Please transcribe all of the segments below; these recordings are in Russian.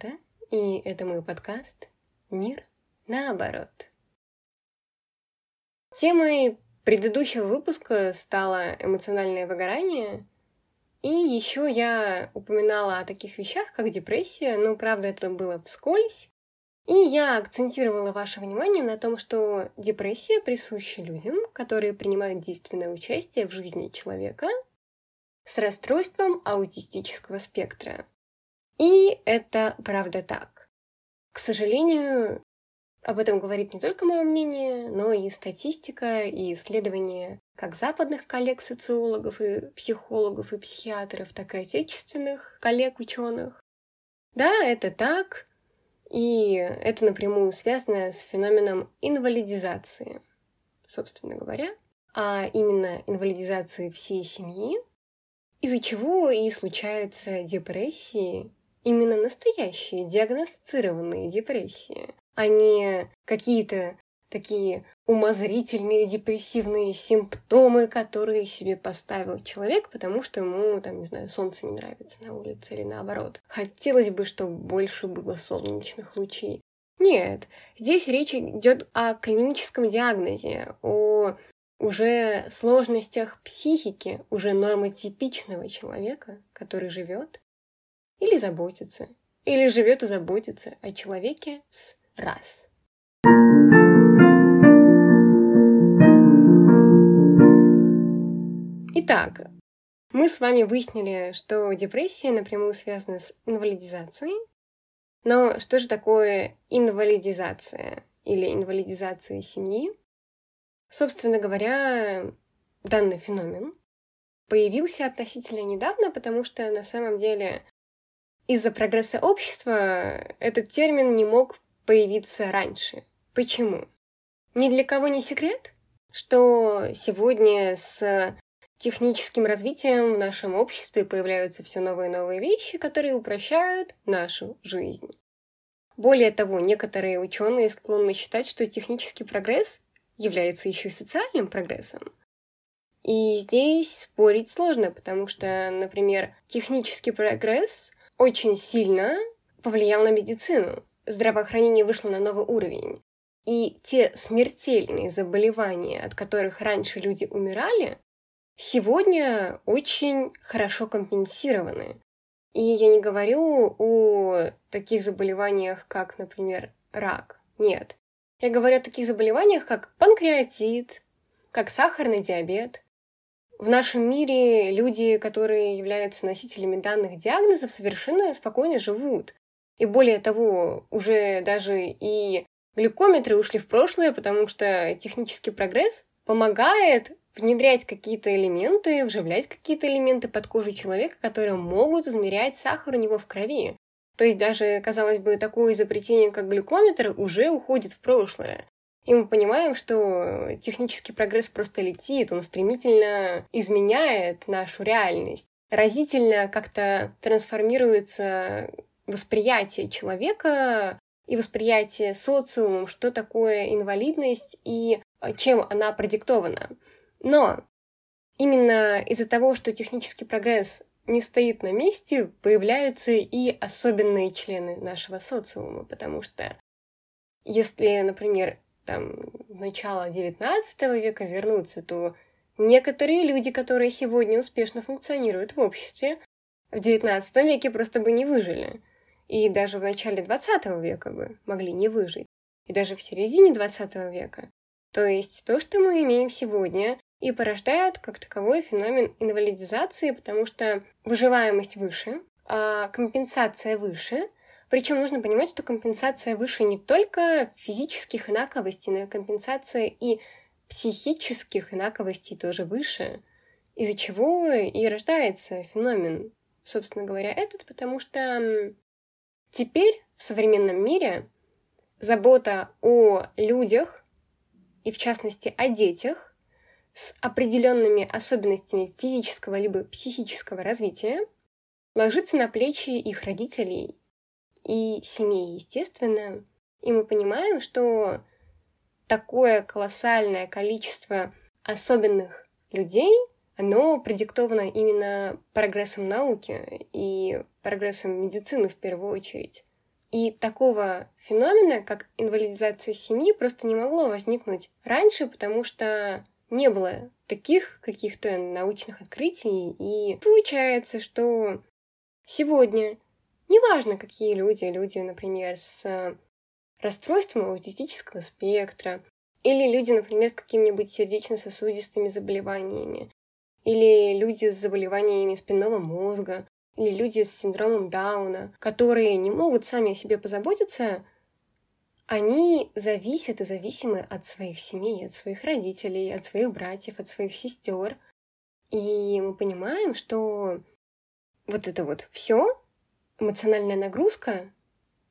Елизавета, и это мой подкаст «Мир наоборот». Темой предыдущего выпуска стало эмоциональное выгорание, и еще я упоминала о таких вещах, как депрессия, но, правда, это было вскользь, и я акцентировала ваше внимание на том, что депрессия присуща людям, которые принимают действенное участие в жизни человека с расстройством аутистического спектра. И это правда так. К сожалению, об этом говорит не только мое мнение, но и статистика и исследования как западных коллег-социологов и психологов и психиатров, так и отечественных коллег-ученых. Да, это так, и это напрямую связано с феноменом инвалидизации, собственно говоря, а именно инвалидизации всей семьи, из-за чего и случаются депрессии, именно настоящие диагностированные депрессии, а не какие-то такие умозрительные депрессивные симптомы, которые себе поставил человек, потому что ему, там, не знаю, солнце не нравится на улице или наоборот. Хотелось бы, чтобы больше было солнечных лучей. Нет, здесь речь идет о клиническом диагнозе, о уже сложностях психики, уже нормотипичного человека, который живет или заботится, или живет и заботится о человеке с раз. Итак, мы с вами выяснили, что депрессия напрямую связана с инвалидизацией. Но что же такое инвалидизация или инвалидизация семьи? Собственно говоря, данный феномен появился относительно недавно, потому что на самом деле из-за прогресса общества этот термин не мог появиться раньше. Почему? Ни для кого не секрет, что сегодня с техническим развитием в нашем обществе появляются все новые и новые вещи, которые упрощают нашу жизнь. Более того, некоторые ученые склонны считать, что технический прогресс является еще и социальным прогрессом. И здесь спорить сложно, потому что, например, технический прогресс очень сильно повлиял на медицину. Здравоохранение вышло на новый уровень. И те смертельные заболевания, от которых раньше люди умирали, сегодня очень хорошо компенсированы. И я не говорю о таких заболеваниях, как, например, рак. Нет. Я говорю о таких заболеваниях, как панкреатит, как сахарный диабет. В нашем мире люди, которые являются носителями данных диагнозов, совершенно спокойно живут. И более того, уже даже и глюкометры ушли в прошлое, потому что технический прогресс помогает внедрять какие-то элементы, вживлять какие-то элементы под кожу человека, которые могут измерять сахар у него в крови. То есть даже, казалось бы, такое изобретение, как глюкометр, уже уходит в прошлое. И мы понимаем, что технический прогресс просто летит, он стремительно изменяет нашу реальность. Разительно как-то трансформируется восприятие человека и восприятие социумом, что такое инвалидность и чем она продиктована. Но именно из-за того, что технический прогресс не стоит на месте, появляются и особенные члены нашего социума, потому что если, например, там, в начало XIX века вернуться, то некоторые люди, которые сегодня успешно функционируют в обществе, в XIX веке просто бы не выжили. И даже в начале XX века бы могли не выжить. И даже в середине XX века. То есть то, что мы имеем сегодня, и порождает как таковой феномен инвалидизации, потому что выживаемость выше, а компенсация выше, причем нужно понимать, что компенсация выше не только физических инаковостей, но и компенсация и психических инаковостей тоже выше, из-за чего и рождается феномен, собственно говоря, этот, потому что теперь в современном мире забота о людях, и в частности о детях, с определенными особенностями физического либо психического развития ложится на плечи их родителей и семей, естественно. И мы понимаем, что такое колоссальное количество особенных людей, оно продиктовано именно прогрессом науки и прогрессом медицины в первую очередь. И такого феномена, как инвалидизация семьи, просто не могло возникнуть раньше, потому что не было таких каких-то научных открытий. И получается, что сегодня, неважно какие люди, люди, например, с расстройством аутистического спектра, или люди, например, с какими-нибудь сердечно-сосудистыми заболеваниями, или люди с заболеваниями спинного мозга, или люди с синдромом Дауна, которые не могут сами о себе позаботиться, они зависят и зависимы от своих семей, от своих родителей, от своих братьев, от своих сестер. И мы понимаем, что вот это вот все, эмоциональная нагрузка,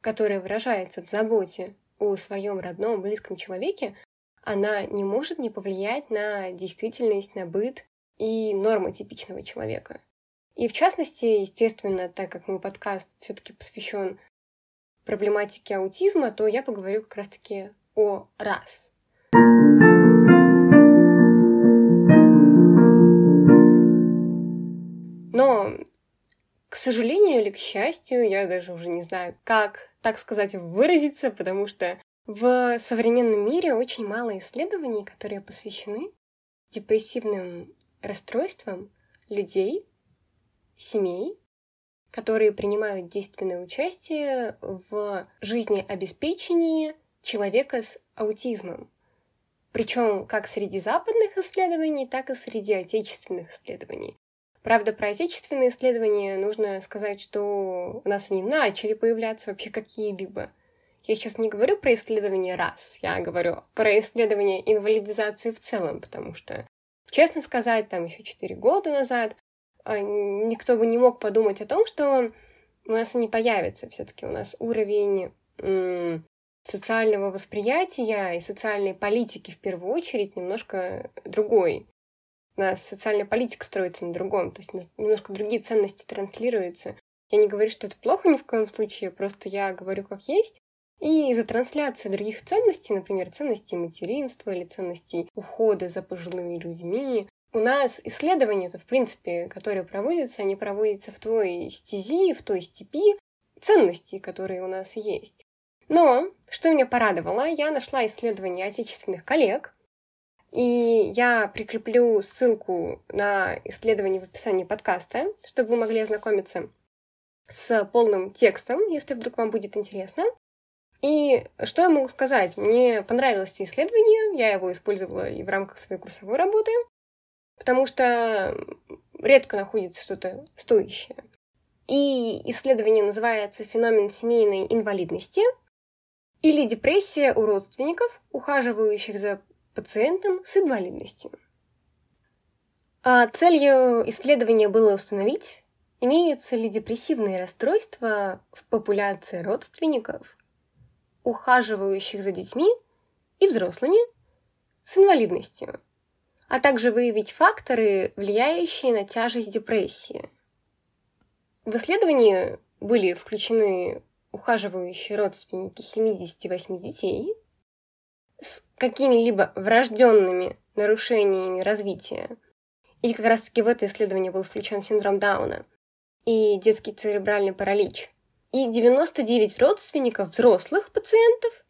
которая выражается в заботе о своем родном, близком человеке, она не может не повлиять на действительность, на быт и нормы типичного человека. И в частности, естественно, так как мой подкаст все-таки посвящен проблематике аутизма, то я поговорю как раз-таки о раз. К сожалению или к счастью, я даже уже не знаю, как, так сказать, выразиться, потому что в современном мире очень мало исследований, которые посвящены депрессивным расстройствам людей, семей, которые принимают действенное участие в жизнеобеспечении человека с аутизмом. Причем как среди западных исследований, так и среди отечественных исследований. Правда, про отечественные исследования нужно сказать, что у нас они начали появляться вообще какие-либо. Я сейчас не говорю про исследования раз, я говорю про исследования инвалидизации в целом, потому что, честно сказать, там еще 4 года назад а, никто бы не мог подумать о том, что у нас они появятся. Все-таки у нас уровень социального восприятия и социальной политики в первую очередь немножко другой. Социальная политика строится на другом, то есть немножко другие ценности транслируются. Я не говорю, что это плохо ни в коем случае, просто я говорю как есть. И из-за трансляции других ценностей, например, ценностей материнства или ценностей ухода за пожилыми людьми, у нас исследования-то, в принципе, которые проводятся, они проводятся в той стези, в той степи ценностей, которые у нас есть. Но, что меня порадовало, я нашла исследования отечественных коллег, и я прикреплю ссылку на исследование в описании подкаста, чтобы вы могли ознакомиться с полным текстом, если вдруг вам будет интересно. И что я могу сказать? Мне понравилось это исследование, я его использовала и в рамках своей курсовой работы потому что редко находится что-то стоящее. И исследование называется «Феномен семейной инвалидности» или депрессия у родственников, ухаживающих за пациентом с инвалидностью. А целью исследования было установить, имеются ли депрессивные расстройства в популяции родственников, ухаживающих за детьми и взрослыми с инвалидностью – а также выявить факторы, влияющие на тяжесть депрессии. В исследовании были включены ухаживающие родственники 78 детей с какими-либо врожденными нарушениями развития. И как раз-таки в это исследование был включен синдром Дауна и детский церебральный паралич. И 99 родственников взрослых пациентов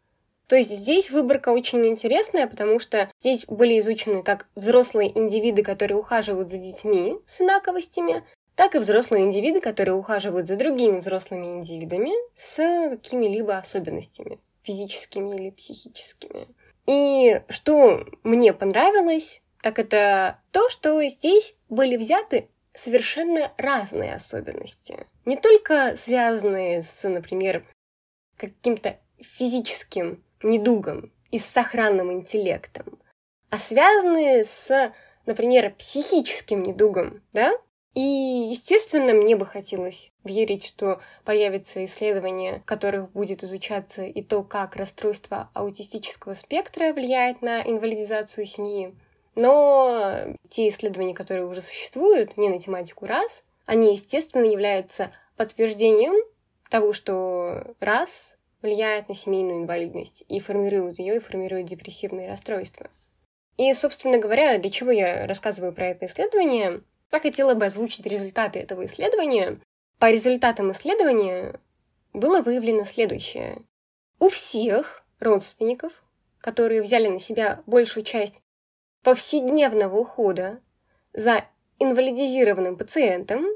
то есть здесь выборка очень интересная, потому что здесь были изучены как взрослые индивиды, которые ухаживают за детьми с инаковостями, так и взрослые индивиды, которые ухаживают за другими взрослыми индивидами с какими-либо особенностями, физическими или психическими. И что мне понравилось, так это то, что здесь были взяты совершенно разные особенности. Не только связанные с, например, каким-то физическим недугом и с сохранным интеллектом, а связанные с, например, психическим недугом, да? И, естественно, мне бы хотелось верить, что появятся исследования, в которых будет изучаться и то, как расстройство аутистического спектра влияет на инвалидизацию семьи. Но те исследования, которые уже существуют, не на тематику раз, они, естественно, являются подтверждением того, что раз влияет на семейную инвалидность и формирует ее, и формирует депрессивные расстройства. И, собственно говоря, для чего я рассказываю про это исследование? Я хотела бы озвучить результаты этого исследования. По результатам исследования было выявлено следующее. У всех родственников, которые взяли на себя большую часть повседневного ухода за инвалидизированным пациентом,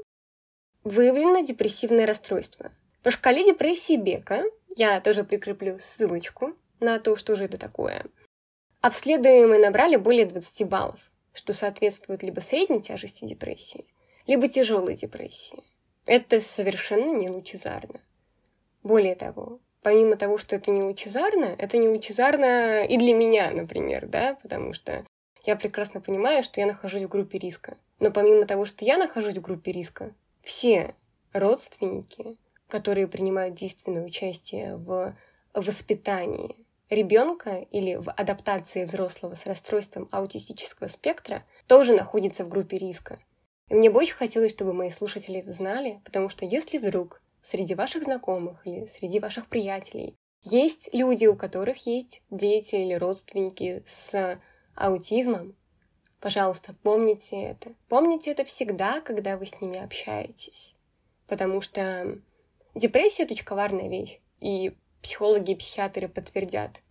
выявлено депрессивное расстройство. По шкале депрессии Бека, я тоже прикреплю ссылочку на то, что же это такое, обследуемые набрали более 20 баллов, что соответствует либо средней тяжести депрессии, либо тяжелой депрессии. Это совершенно не лучезарно. Более того, помимо того, что это не лучезарно, это не лучезарно и для меня, например, да, потому что я прекрасно понимаю, что я нахожусь в группе риска. Но помимо того, что я нахожусь в группе риска, все родственники, которые принимают действенное участие в воспитании ребенка или в адаптации взрослого с расстройством аутистического спектра, тоже находятся в группе риска. И мне бы очень хотелось, чтобы мои слушатели это знали, потому что если вдруг среди ваших знакомых или среди ваших приятелей есть люди, у которых есть дети или родственники с аутизмом, пожалуйста, помните это. Помните это всегда, когда вы с ними общаетесь. Потому что депрессия — это очень коварная вещь. И психологи и психиатры подтвердят.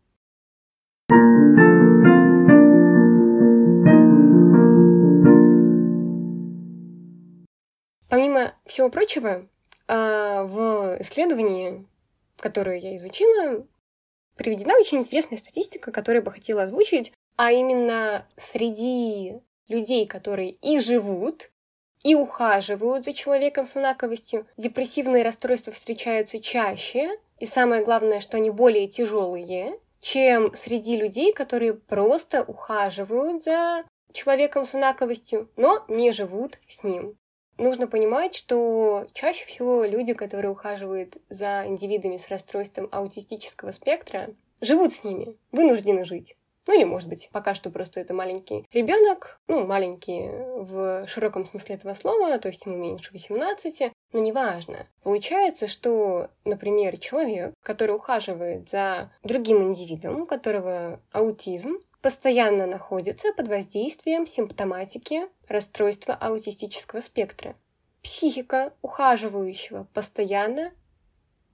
Помимо всего прочего, а, в исследовании, которое я изучила, приведена очень интересная статистика, которую я бы хотела озвучить, а именно среди людей, которые и живут, и ухаживают за человеком с инаковостью, депрессивные расстройства встречаются чаще, и самое главное, что они более тяжелые, чем среди людей, которые просто ухаживают за человеком с инаковостью, но не живут с ним нужно понимать, что чаще всего люди, которые ухаживают за индивидами с расстройством аутистического спектра, живут с ними, вынуждены жить. Ну или, может быть, пока что просто это маленький ребенок, ну, маленький в широком смысле этого слова, то есть ему меньше 18, но неважно. Получается, что, например, человек, который ухаживает за другим индивидом, у которого аутизм, постоянно находится под воздействием симптоматики расстройства аутистического спектра. Психика ухаживающего постоянно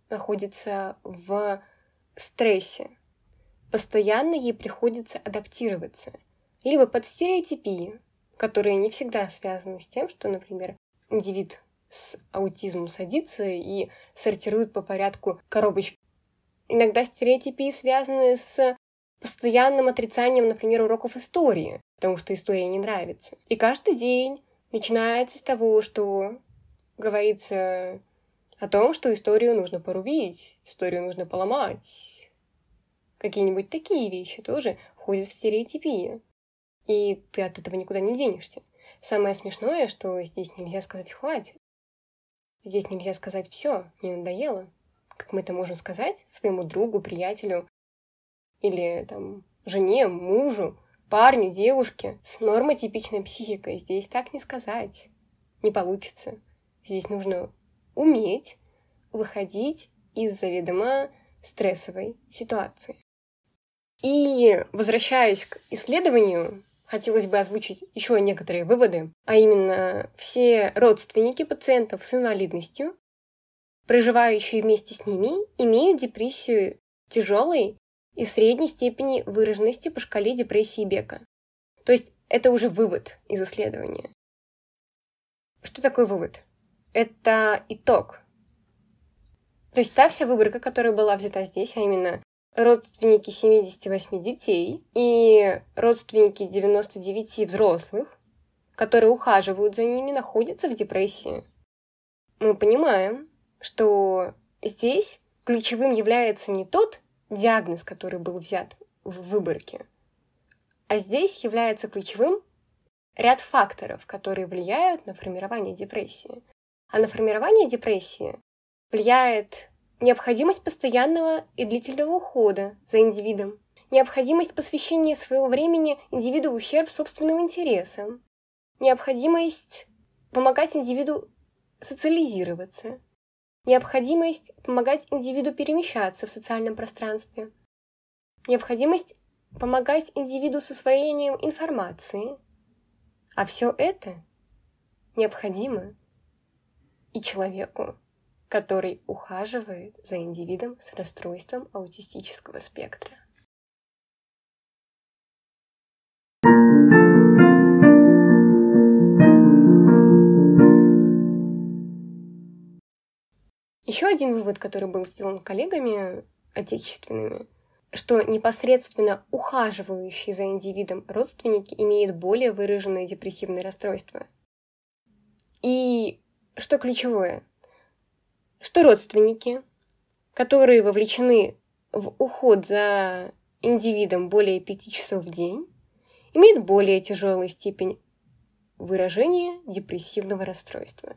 находится в стрессе. Постоянно ей приходится адаптироваться. Либо под стереотипии, которые не всегда связаны с тем, что, например, индивид с аутизмом садится и сортирует по порядку коробочки. Иногда стереотипии связаны с постоянным отрицанием, например, уроков истории, потому что история не нравится. И каждый день начинается с того, что говорится о том, что историю нужно порубить, историю нужно поломать. Какие-нибудь такие вещи тоже входят в стереотипию. И ты от этого никуда не денешься. Самое смешное, что здесь нельзя сказать «хватит». Здесь нельзя сказать «все, мне надоело». Как мы это можем сказать своему другу, приятелю, или там жене, мужу, парню, девушке с нормотипичной психикой. Здесь так не сказать. Не получится. Здесь нужно уметь выходить из заведомо стрессовой ситуации. И возвращаясь к исследованию, хотелось бы озвучить еще некоторые выводы, а именно все родственники пациентов с инвалидностью, проживающие вместе с ними, имеют депрессию тяжелой и средней степени выраженности по шкале депрессии Бека. То есть это уже вывод из исследования. Что такое вывод? Это итог. То есть та вся выборка, которая была взята здесь, а именно родственники 78 детей и родственники 99 взрослых, которые ухаживают за ними, находятся в депрессии. Мы понимаем, что здесь ключевым является не тот диагноз, который был взят в выборке. А здесь является ключевым ряд факторов, которые влияют на формирование депрессии. А на формирование депрессии влияет необходимость постоянного и длительного ухода за индивидом, необходимость посвящения своего времени индивиду в ущерб собственным интересам, необходимость помогать индивиду социализироваться, необходимость помогать индивиду перемещаться в социальном пространстве, необходимость помогать индивиду с освоением информации. А все это необходимо и человеку, который ухаживает за индивидом с расстройством аутистического спектра. Еще один вывод, который был сделан коллегами отечественными, что непосредственно ухаживающие за индивидом родственники имеют более выраженное депрессивное расстройство. И что ключевое, что родственники, которые вовлечены в уход за индивидом более пяти часов в день, имеют более тяжелую степень выражения депрессивного расстройства.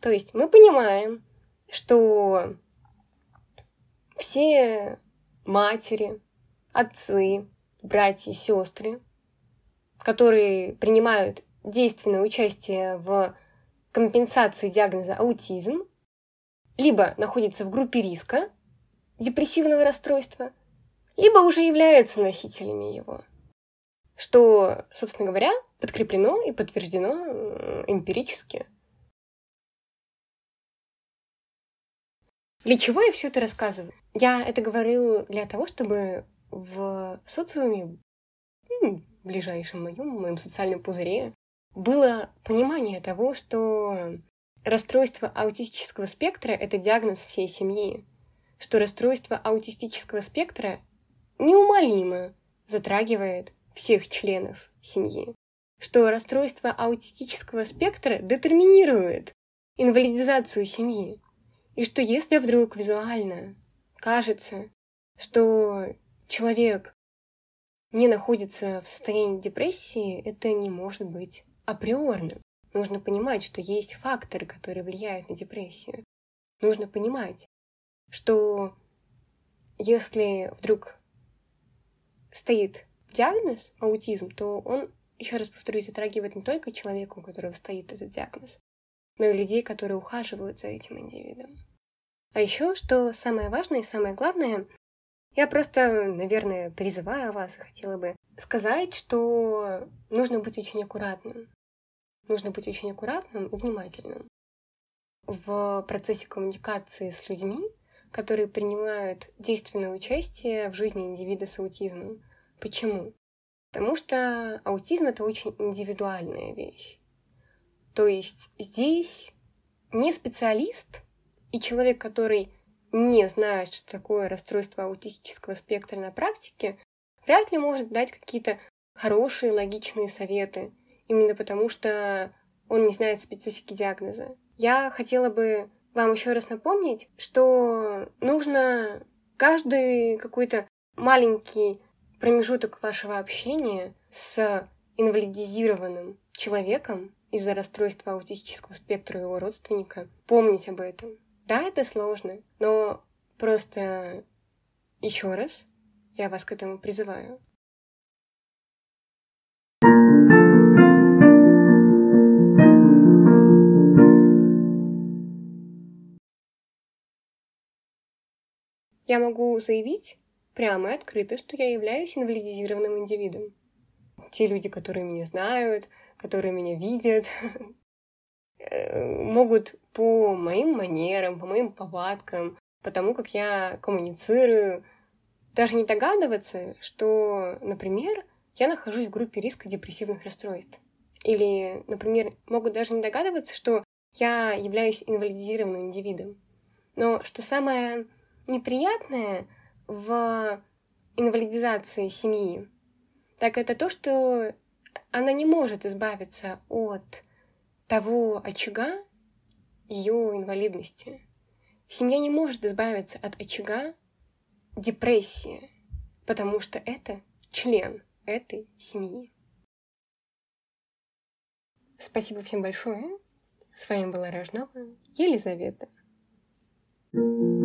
То есть мы понимаем, что все матери, отцы, братья, сестры, которые принимают действенное участие в компенсации диагноза аутизм, либо находятся в группе риска депрессивного расстройства, либо уже являются носителями его. Что, собственно говоря, подкреплено и подтверждено эмпирически Для чего я все это рассказываю? Я это говорю для того, чтобы в социуме, ну, ближайшем моем, моем социальном пузыре, было понимание того, что расстройство аутистического спектра — это диагноз всей семьи, что расстройство аутистического спектра неумолимо затрагивает всех членов семьи, что расстройство аутистического спектра детерминирует инвалидизацию семьи, и что если вдруг визуально кажется, что человек не находится в состоянии депрессии, это не может быть априорным. Нужно понимать, что есть факторы, которые влияют на депрессию. Нужно понимать, что если вдруг стоит диагноз аутизм, то он, еще раз повторюсь, затрагивает не только человека, у которого стоит этот диагноз, но и людей, которые ухаживают за этим индивидом. А еще, что самое важное и самое главное, я просто, наверное, призываю вас хотела бы сказать, что нужно быть очень аккуратным. Нужно быть очень аккуратным и внимательным в процессе коммуникации с людьми, которые принимают действенное участие в жизни индивида с аутизмом. Почему? Потому что аутизм — это очень индивидуальная вещь. То есть здесь не специалист и человек, который не знает, что такое расстройство аутистического спектра на практике, вряд ли может дать какие-то хорошие, логичные советы, именно потому что он не знает специфики диагноза. Я хотела бы вам еще раз напомнить, что нужно каждый какой-то маленький промежуток вашего общения с инвалидизированным человеком из-за расстройства аутистического спектра его родственника помнить об этом. Да, это сложно, но просто еще раз я вас к этому призываю. Я могу заявить прямо и открыто, что я являюсь инвалидизированным индивидом. Те люди, которые меня знают, которые меня видят, Э, могут по моим манерам, по моим повадкам, по тому, как я коммуницирую, даже не догадываться, что, например, я нахожусь в группе риска депрессивных расстройств. Или, например, могут даже не догадываться, что я являюсь инвалидизированным индивидом. Но что самое неприятное в инвалидизации семьи, так это то, что она не может избавиться от того очага ее инвалидности. Семья не может избавиться от очага депрессии, потому что это член этой семьи. Спасибо всем большое. С вами была Рожнова Елизавета. thank you